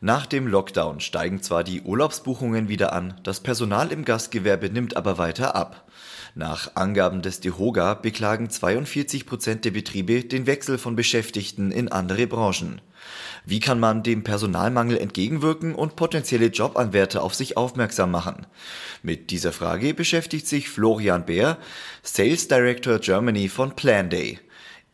Nach dem Lockdown steigen zwar die Urlaubsbuchungen wieder an, das Personal im Gastgewerbe nimmt aber weiter ab. Nach Angaben des DEHOGA beklagen 42 Prozent der Betriebe den Wechsel von Beschäftigten in andere Branchen. Wie kann man dem Personalmangel entgegenwirken und potenzielle Jobanwärter auf sich aufmerksam machen? Mit dieser Frage beschäftigt sich Florian Bär, Sales Director Germany von Planday.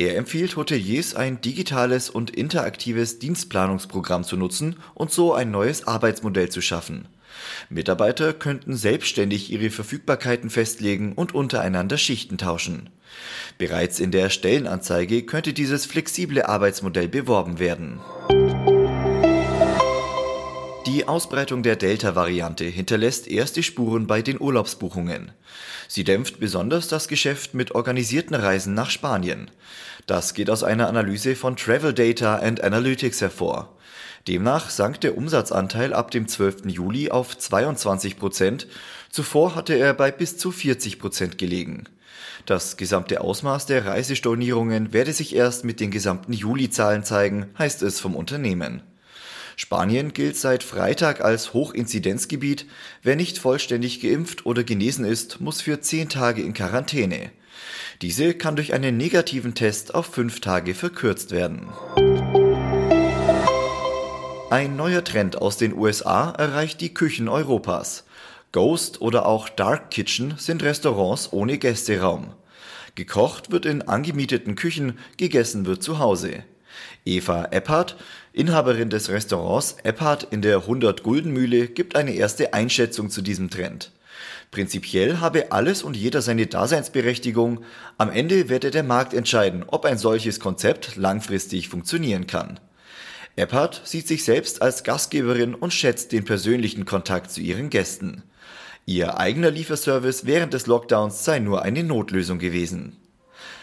Er empfiehlt Hoteliers ein digitales und interaktives Dienstplanungsprogramm zu nutzen und so ein neues Arbeitsmodell zu schaffen. Mitarbeiter könnten selbstständig ihre Verfügbarkeiten festlegen und untereinander Schichten tauschen. Bereits in der Stellenanzeige könnte dieses flexible Arbeitsmodell beworben werden. Die Ausbreitung der Delta-Variante hinterlässt erste Spuren bei den Urlaubsbuchungen. Sie dämpft besonders das Geschäft mit organisierten Reisen nach Spanien. Das geht aus einer Analyse von Travel Data and Analytics hervor. Demnach sank der Umsatzanteil ab dem 12. Juli auf 22 Prozent. Zuvor hatte er bei bis zu 40 Prozent gelegen. Das gesamte Ausmaß der Reisestornierungen werde sich erst mit den gesamten Juli-Zahlen zeigen, heißt es vom Unternehmen. Spanien gilt seit Freitag als Hochinzidenzgebiet. Wer nicht vollständig geimpft oder genesen ist, muss für zehn Tage in Quarantäne. Diese kann durch einen negativen Test auf fünf Tage verkürzt werden. Ein neuer Trend aus den USA erreicht die Küchen Europas. Ghost oder auch Dark Kitchen sind Restaurants ohne Gästeraum. Gekocht wird in angemieteten Küchen, gegessen wird zu Hause. Eva Epphardt, Inhaberin des Restaurants Epphardt in der 100-Gulden-Mühle, gibt eine erste Einschätzung zu diesem Trend. Prinzipiell habe alles und jeder seine Daseinsberechtigung. Am Ende werde der Markt entscheiden, ob ein solches Konzept langfristig funktionieren kann. Eppert sieht sich selbst als Gastgeberin und schätzt den persönlichen Kontakt zu ihren Gästen. Ihr eigener Lieferservice während des Lockdowns sei nur eine Notlösung gewesen.